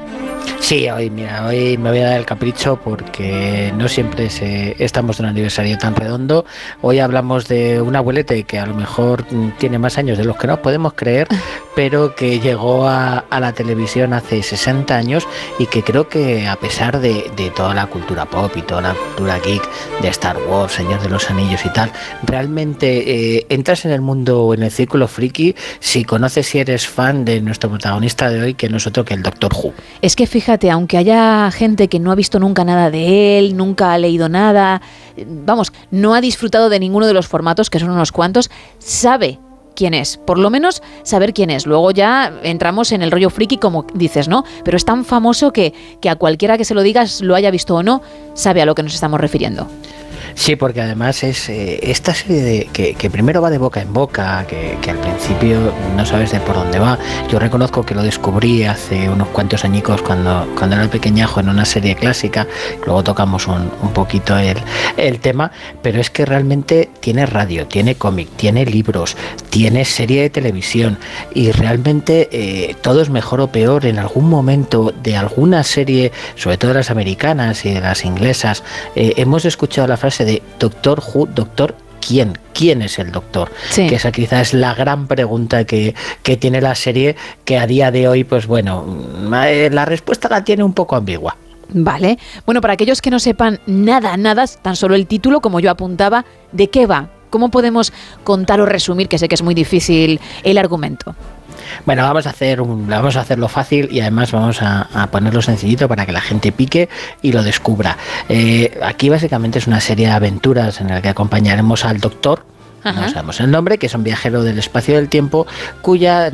Sí, hoy, mira, hoy me voy a dar el capricho porque no siempre se- estamos de un aniversario tan redondo. Hoy hablamos de un abuelete que a lo mejor mm, tiene más años de los que nos podemos creer, [LAUGHS] pero que llegó a, la televisión hace 60 años y que creo que a pesar de, toda la cultura pop y toda la cultura geek de Star Wars, Señor de los Anillos y tal, realmente eh, entras en el mundo, en el círculo friki, si conoces si eres fan de nuestro protagonista de hoy, que no es otro que el Doctor Who. Es que fíjate, aunque haya gente que no ha visto nunca nada de él, nunca ha leído nada, vamos, no ha disfrutado de ninguno de los formatos, que son unos cuantos, sabe quién es, por lo menos saber quién es. Luego ya entramos en el rollo friki, como dices, ¿no? Pero es tan famoso que, que a cualquiera que se lo digas, lo haya visto o no, sabe a lo que nos estamos refiriendo. Sí, porque además es eh, esta serie de, que, primero va de boca en boca, que, que al principio no sabes de por dónde va. Yo reconozco que lo descubrí hace unos cuantos añicos cuando, cuando era pequeñajo en una serie clásica, luego tocamos un, un poquito el, el tema, pero es que realmente tiene radio, tiene cómic, tiene libros, tiene serie de televisión. Y realmente eh, todo es mejor o peor en algún momento de alguna serie, sobre todo de las americanas y de las inglesas, eh, hemos escuchado la frase de Doctor Who, Doctor ¿Quién? ¿Quién es el doctor? Sí. Que esa quizás es la gran pregunta que, que tiene la serie, que a día de hoy, pues bueno, mm, eh, la respuesta la tiene un poco ambigua. Vale. Bueno, para aquellos que no sepan nada, nada, tan solo el título, como yo apuntaba, ¿de qué va? ¿Cómo podemos contar o resumir, que sé que es muy difícil, el argumento? Bueno, vamos a hacer vamos a hacerlo fácil y además vamos a, a ponerlo sencillito para que la gente pique y lo descubra. Eh, aquí básicamente es una serie de aventuras en la que acompañaremos al doctor no sabemos el nombre, que es un viajero del espacio y del tiempo, cuya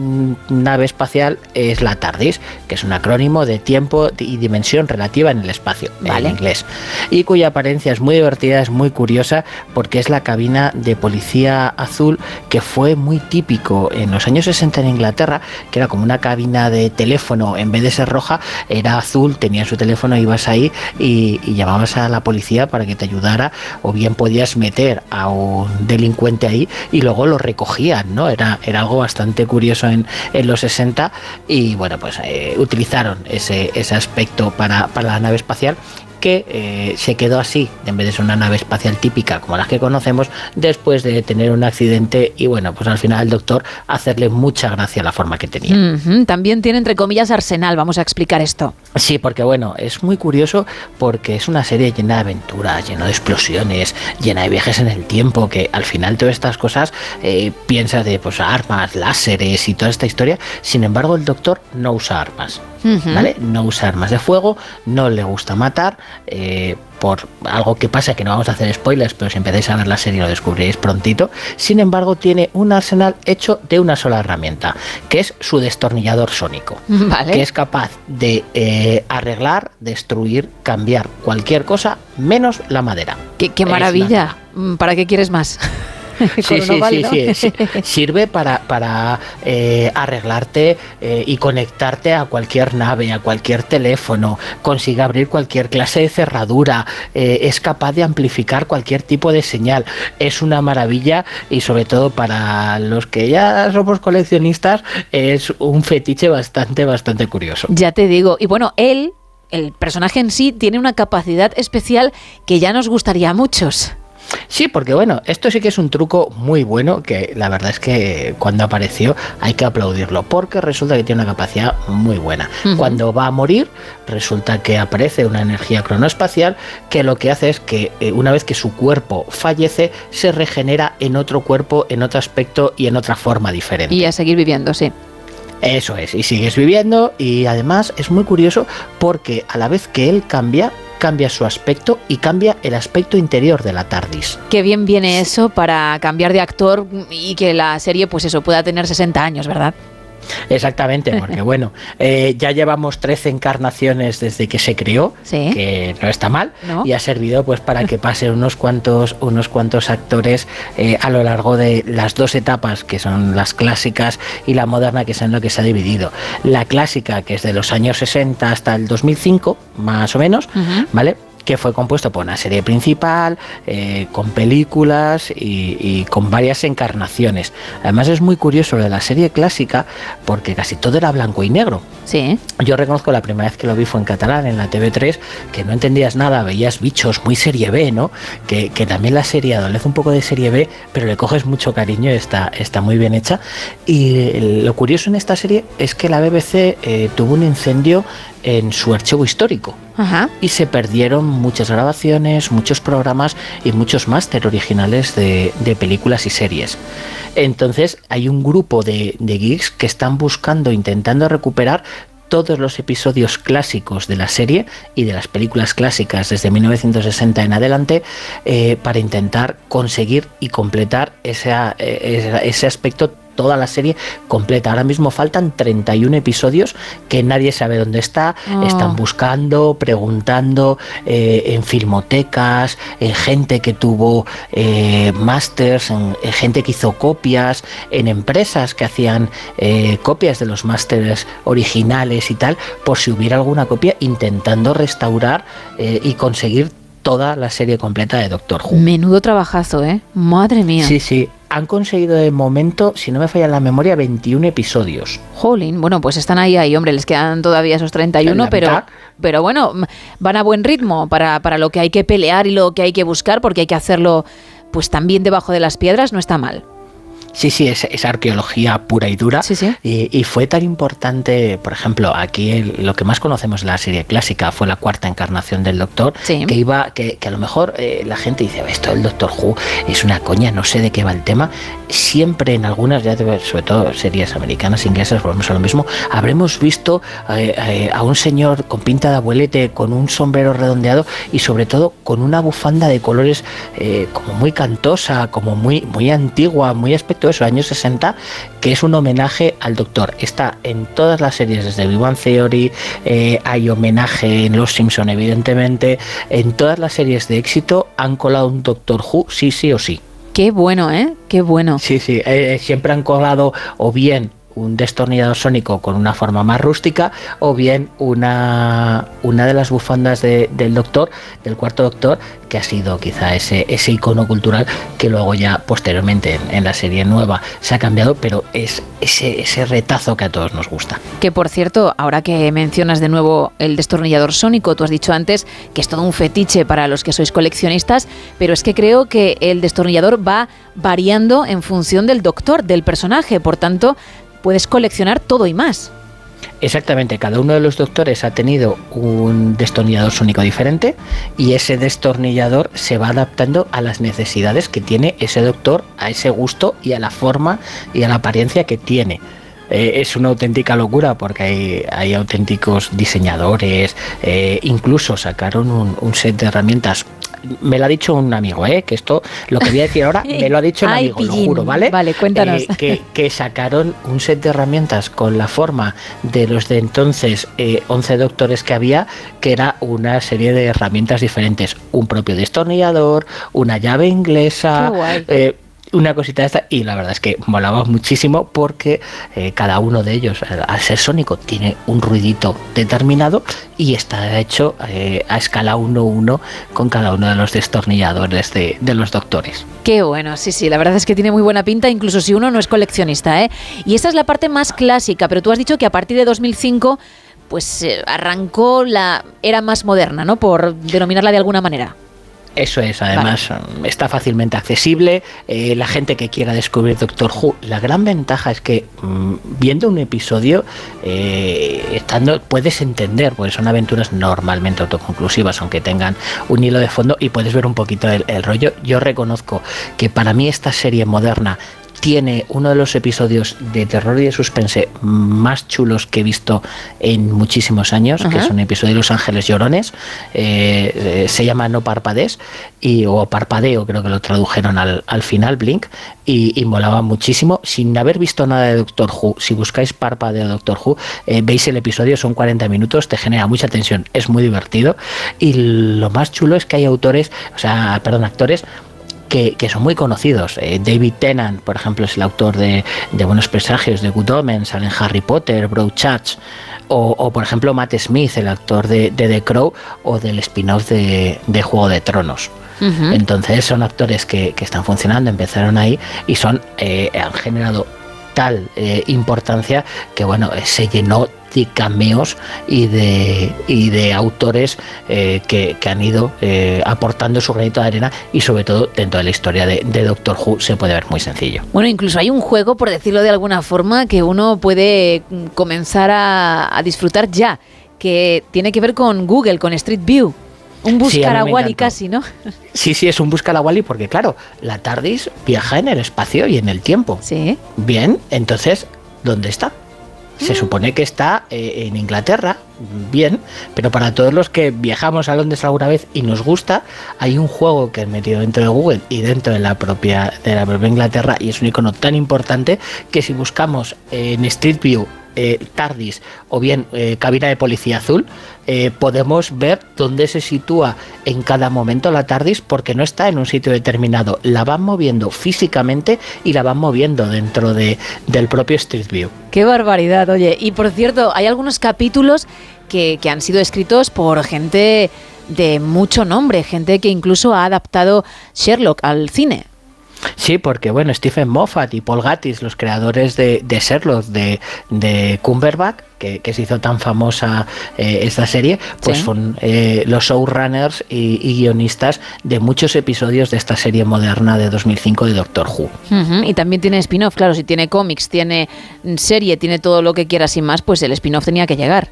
nave espacial es la TARDIS, que es un acrónimo de tiempo y dimensión relativa en el espacio, Vale. en inglés, y cuya apariencia es muy divertida, es muy curiosa, porque es la cabina de policía azul que fue muy típico en los años 60 en Inglaterra, que era como una cabina de teléfono, en vez de ser roja, era azul, tenía su teléfono, ibas ahí y, y llamabas a la policía para que te ayudara, o bien podías meter a un delincuente ahí y luego lo recogían, ¿no? Era, era algo bastante curioso en, en los 60 y bueno, pues eh, utilizaron ese, ese aspecto para, para la nave espacial que eh, se quedó así, en vez de ser una nave espacial típica como las que conocemos, después de tener un accidente y bueno, pues al final el doctor hacerle mucha gracia la forma que tenía. También tiene entre comillas arsenal, vamos a explicar esto. Sí, porque bueno, es muy curioso porque es una serie llena de aventuras, llena de explosiones, llena de viajes en el tiempo, que al final todas estas cosas eh, piensas de pues armas, láseres y toda esta historia. Sin embargo, el doctor no usa armas. ¿Vale? No usa armas de fuego, no le gusta matar, eh, por algo que pasa que no vamos a hacer spoilers, pero si empezáis a ver la serie lo descubriréis prontito. Sin embargo, tiene un arsenal hecho de una sola herramienta, que es su destornillador sónico [LAUGHS] Vale. que es capaz de eh, arreglar, destruir, cambiar cualquier cosa menos la madera. Qué, maravilla. ¿Para qué quieres más? [LAUGHS] [LAUGHS] Sí, sí, sí, sí. [LAUGHS] Sirve para, para eh, arreglarte eh, y conectarte a cualquier nave, a cualquier teléfono, consigue abrir cualquier clase de cerradura, eh, es capaz de amplificar cualquier tipo de señal. Es una maravilla y sobre todo para los que ya somos coleccionistas es un fetiche bastante, bastante curioso. Ya te digo. Y bueno, él, el personaje en sí, tiene una capacidad especial que ya nos gustaría a muchos. Sí, porque bueno, esto sí que es un truco muy bueno que la verdad es que cuando apareció hay que aplaudirlo porque resulta que tiene una capacidad muy buena. Cuando va a morir resulta que aparece una energía cronoespacial que lo que hace es que eh, una vez que su cuerpo fallece se regenera en otro cuerpo, en otro aspecto y en otra forma diferente. Y a seguir viviendo, sí. Eso es, y sigues viviendo y además es muy curioso porque a la vez que él cambia, cambia su aspecto y cambia el aspecto interior de la TARDIS. Qué bien viene eso para cambiar de actor y que la serie, pues eso, pueda tener 60 años, ¿verdad? Exactamente, porque [LAUGHS] bueno, eh, ya llevamos 13 encarnaciones desde que se creó, Sí. que no está mal, ¿No? y ha servido pues para que [LAUGHS] pasen unos cuantos, unos cuantos actores eh, a lo largo de las dos etapas, que son las clásicas y la moderna, que es en lo que se ha dividido. La clásica, que es de los años 60 hasta el 2005, más o menos, ¿vale? Que fue compuesto por una serie principal, eh, con películas y, y con varias encarnaciones. Además es muy curioso lo de la serie clásica porque casi todo era blanco y negro. Sí. Yo reconozco la primera vez que lo vi fue en catalán, en la TV3, que no entendías nada, veías bichos muy serie B, ¿no? Que, que también la serie adolece un poco de serie B, pero le coges mucho cariño, está, está muy bien hecha. Y lo curioso en esta serie es que la BBC eh, tuvo un incendio en su archivo histórico. Ajá. Y se perdieron muchas grabaciones, muchos programas y muchos máster originales de, de películas y series. Entonces hay un grupo de, de geeks que están buscando, intentando recuperar todos los episodios clásicos de la serie y de las películas clásicas desde 1960 en adelante eh, para intentar conseguir y completar esa- eh, ese aspecto toda la serie completa. Ahora mismo faltan 31 episodios que nadie sabe dónde está, Oh. están buscando, preguntando eh, en filmotecas, en gente que tuvo eh, másters, en, en gente que hizo copias, en empresas que hacían eh, copias de los másters originales y tal, por si hubiera alguna copia, intentando restaurar eh, y conseguir toda la serie completa de Doctor Who. Menudo trabajazo, ¿eh? Madre mía. Sí, sí. Han conseguido de momento, si no me falla la memoria, 21 episodios. Jolín, bueno, pues están ahí, ahí, hombre, les quedan todavía esos 31, La pero, mitad. pero bueno, van a buen ritmo para, para lo que hay que pelear y lo que hay que buscar, porque hay que hacerlo pues también debajo de las piedras, no está mal. Sí, sí, es, es arqueología pura y dura. Y, y fue tan importante, por ejemplo, aquí el- lo que más conocemos de la serie clásica fue la cuarta encarnación del Doctor, Sí. que iba, que, que a lo mejor eh, la gente dice, esto del Doctor Who es una coña, no sé de qué va el tema. Siempre en algunas, ya sobre todo series americanas, inglesas, volvemos a lo mismo, habremos visto eh, eh, a un señor con pinta de abuelete, con un sombrero redondeado y sobre todo con una bufanda de colores eh, como muy cantosa, como muy, muy antigua, muy aspecto de esos años 60, que es un homenaje al Doctor. Está en todas las series, desde Big Bang Theory, eh, hay homenaje en Los Simpson, evidentemente, en todas las series de éxito han colado un Doctor Who, sí, sí o sí. Qué bueno, ¿eh? Qué bueno. Sí, sí, eh, siempre han colado o bien un destornillador sónico con una forma más rústica o bien una, una de las bufandas de- del doctor, del cuarto doctor, que ha sido quizá ese, ese icono cultural que luego ya posteriormente en, en la serie nueva se ha cambiado, pero es ese, ese retazo que a todos nos gusta. Que por cierto, ahora que mencionas de nuevo el destornillador sónico, tú has dicho antes que es todo un fetiche para los que sois coleccionistas, pero es que creo que el destornillador va variando en función del doctor, del personaje, por tanto, puedes coleccionar todo y más. Exactamente, cada uno de los doctores ha tenido un destornillador sónico diferente y ese destornillador se va adaptando a las necesidades que tiene ese doctor, a ese gusto y a la forma y a la apariencia que tiene. Eh, es una auténtica locura porque hay, auténticos diseñadores, eh, incluso sacaron un set de herramientas. Me lo ha dicho un amigo, ¿eh? que esto, lo que voy a decir ahora, [LAUGHS] me lo ha dicho un Ay, amigo, lo juro, ¿vale? Vale, cuéntanos. Eh, que, que sacaron un set de herramientas con la forma de los de entonces eh, 11 doctores que había, que era una serie de herramientas diferentes. Un propio destornillador, una llave inglesa, Qué guay. eh, una cosita esta. Y la verdad es que molaba muchísimo porque eh, cada uno de ellos, al ser sónico, tiene un ruidito determinado y está hecho eh, a escala 1-1 con cada uno de los destornilladores de, de los doctores. Qué bueno, sí, sí, la verdad es que tiene muy buena pinta, incluso si uno no es coleccionista, ¿eh? Y esa es la parte más clásica, pero tú has dicho que a partir de 2005, pues eh, arrancó la era más moderna, ¿no? Por denominarla de alguna manera. Eso es, además está fácilmente accesible. eh, la gente que quiera descubrir Doctor Who, la gran ventaja es que mm, viendo un episodio, eh, estando, puedes entender, porque son aventuras normalmente autoconclusivas, aunque tengan un hilo de fondo y puedes ver un poquito el, el rollo. Yo reconozco que para mí esta serie moderna tiene uno de los episodios de terror y de suspense más chulos que he visto en muchísimos años, que es un episodio de Los Ángeles Llorones. eh, eh, se llama No Parpades y, o Parpadeo, creo que lo tradujeron al, al final, Blink, y, y molaba muchísimo. Sin haber visto nada de Doctor Who, si buscáis Parpadeo Doctor Who, eh, veis el episodio, son 40 minutos, te genera mucha tensión, es muy divertido. Y lo más chulo es que hay autores, o sea, perdón, actores que, que son muy conocidos. Eh, David Tennant, por ejemplo, es el autor de, de Buenos Presagios, de Good Omens, sale en Harry Potter, Broadchurch, o, o, por ejemplo Matt Smith, el actor de, de The Crow o del spin-off de, de Juego de Tronos. Entonces son actores que, que están funcionando, empezaron ahí y son eh, han generado tal eh, importancia que bueno eh, se llenó de cameos y de, y de autores eh, que, que han ido eh, aportando su granito de arena y sobre todo dentro de la historia de, de Doctor Who se puede ver muy sencillo. Bueno, incluso hay un juego, por decirlo de alguna forma, que uno puede mm, comenzar a, a disfrutar ya, que tiene que ver con Google, con Street View. Un a buscar a Wally casi, ¿no? Sí, sí, es un busca la Wally porque claro, la TARDIS viaja en el espacio y en el tiempo. Sí. Bien, entonces, ¿dónde está? Se supone que está eh, en Inglaterra, bien, pero para todos los que viajamos a Londres alguna vez y nos gusta, hay un juego que he metido dentro de Google y dentro de la propia de la propia Inglaterra y es un icono tan importante que si buscamos en Street View eh, TARDIS o bien eh, cabina de policía azul, eh, podemos ver dónde se sitúa en cada momento la TARDIS porque no está en un sitio determinado, la van moviendo físicamente y la van moviendo dentro de, del propio Street View. Qué barbaridad, oye. Y por cierto, hay algunos capítulos que, que han sido escritos por gente de mucho nombre, gente que incluso ha adaptado Sherlock al cine. Sí, porque bueno, Stephen Moffat y Paul Gattis, los creadores de, de Sherlock, de, de Cumberbatch, que, que se hizo tan famosa eh, esta serie, pues Sí. son eh, los showrunners y, y guionistas de muchos episodios de esta serie moderna de 2005 de Doctor Who. Y también tiene spin-off, claro, si tiene cómics, tiene serie, tiene todo lo que quieras y más, pues el spin-off tenía que llegar.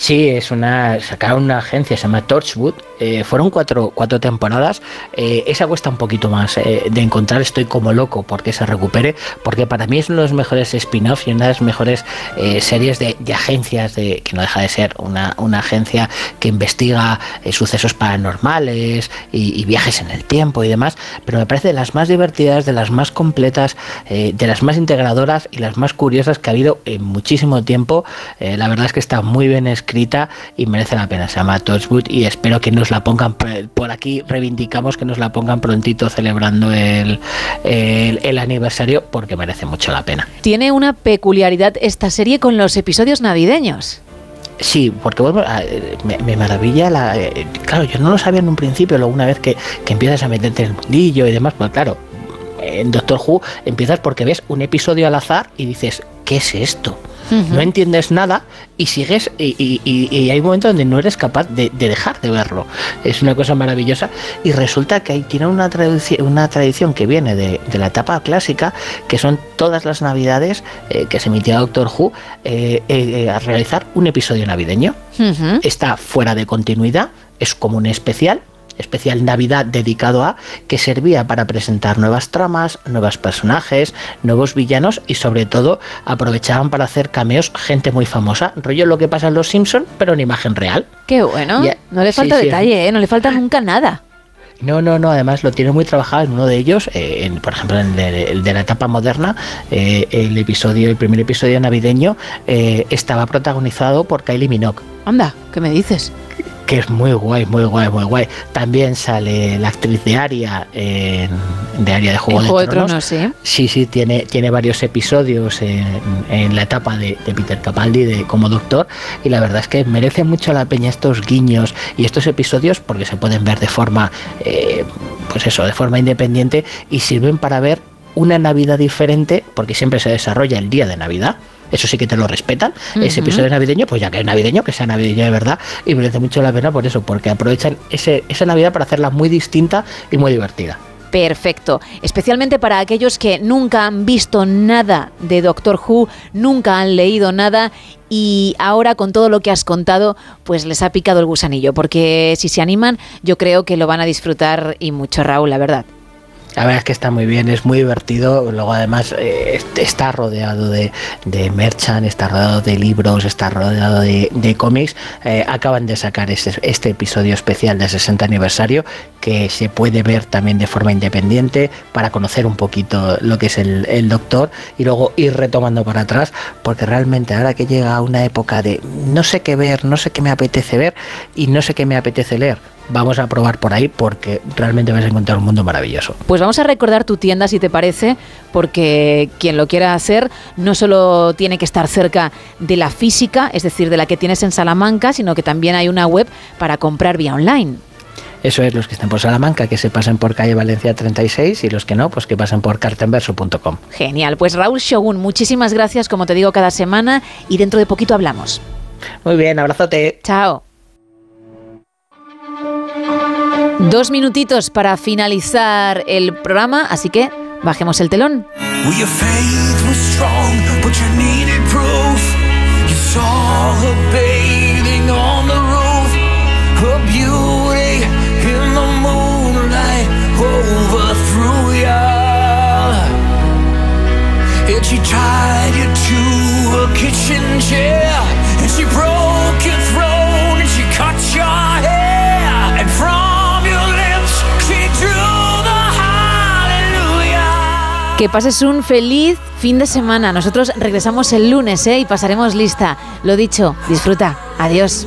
Sí, es una. Sacaron una agencia, se llama Torchwood. eh, fueron cuatro, cuatro temporadas. eh, esa cuesta un poquito más eh, de encontrar. Estoy como loco porque se recupere. Porque para mí es uno de los mejores spin-offs y una de las mejores series de, agencias, de, que no deja de ser una, una agencia que investiga sucesos paranormales y, y viajes en el tiempo y demás. Pero me parece de las más divertidas, de las más completas, de las más integradoras y las más curiosas que ha habido en muchísimo tiempo. La verdad es que está muy bien escrita y merece la pena. Se llama Torchwood y espero que nos la pongan por- aquí. Reivindicamos que nos la pongan prontito celebrando el, el, el aniversario porque merece mucho la pena. Tiene una peculiaridad esta serie con los episodios navideños. Sí, porque bueno, me, me maravilla la. eh, claro, yo no lo sabía en un principio, luego una vez que, que empiezas a meterte en el mundillo y demás, pues claro, en Doctor Who empiezas porque ves un episodio al azar y dices, ¿qué es esto? No entiendes nada y sigues y, y- y- y hay un momento donde no eres capaz de, de dejar de verlo. Es una cosa maravillosa y resulta que ahí tiene una, tradici- una tradición que viene de, de la etapa clásica, que son todas las navidades eh, que se emitía Doctor Who, eh, eh, a realizar un episodio navideño. Está fuera de continuidad, es como un especial, especial Navidad dedicado a, que servía para presentar nuevas tramas, nuevos personajes, nuevos villanos y sobre todo aprovechaban para hacer cameos gente muy famosa, rollo lo que pasa en Los Simpson, pero en imagen real. Qué bueno. No le falta sí. detalle, ¿eh? no le falta nunca nada. No, no, no, además lo tiene muy trabajado en uno de ellos, eh, en, por ejemplo, en el de, el de la etapa moderna, eh, el episodio, el primer episodio navideño estaba protagonizado por Kylie Minogue. Anda, ¿qué me dices? Que es muy guay, muy guay, muy guay. También sale la actriz de Aria en, de Aria de Juego, de, Juego de Tronos. Tronos, sí. Sí, sí, tiene, tiene varios episodios en, en la etapa de, de Peter Capaldi de, como doctor y la verdad es que merece mucho la peña estos guiños y estos episodios porque se pueden ver de forma, eh, pues eso, de forma independiente y sirven para ver una Navidad diferente porque siempre se desarrolla el día de Navidad. Eso sí que te lo respetan. Ese episodio navideño, pues ya que es navideño, que sea navideño de verdad. Y merece mucho la pena por eso, porque aprovechan ese, esa Navidad para hacerla muy distinta y muy divertida. Perfecto, especialmente para aquellos que nunca han visto nada de Doctor Who, nunca han leído nada y ahora con todo lo que has contado, pues les ha picado el gusanillo, porque si se animan, yo creo que lo van a disfrutar y mucho, Raúl, la verdad. La verdad es que está muy bien, es muy divertido. Luego, además, eh, est- está rodeado de, de merchan, está rodeado de libros, está rodeado de, de cómics. Eh, acaban de sacar este, este episodio especial del 60 aniversario que se puede ver también de forma independiente para conocer un poquito lo que es el, el doctor y luego ir retomando para atrás, porque realmente ahora que llega una época de no sé qué ver, no sé qué me apetece ver y no sé qué me apetece leer. Vamos a probar por ahí porque realmente vas a encontrar un mundo maravilloso. Pues vamos a recordar tu tienda si te parece, porque quien lo quiera hacer no solo tiene que estar cerca de la física, es decir, de la que tienes en Salamanca, sino que también hay una web para comprar vía online. Eso es, los que estén por Salamanca, que se pasen por calle Valencia 36 y los que no, pues que pasen por cartenverso.com. Genial, pues Raúl Shogun, muchísimas gracias, como te digo cada semana, y dentro de poquito hablamos. Muy bien, abrazote. Chao. Dos minutitos para finalizar el programa, así que bajemos el telón. She tied you to a kitchen chair, Que pases un feliz fin de semana. Nosotros regresamos el lunes ¿eh? y pasaremos lista. Lo dicho, disfruta. Adiós.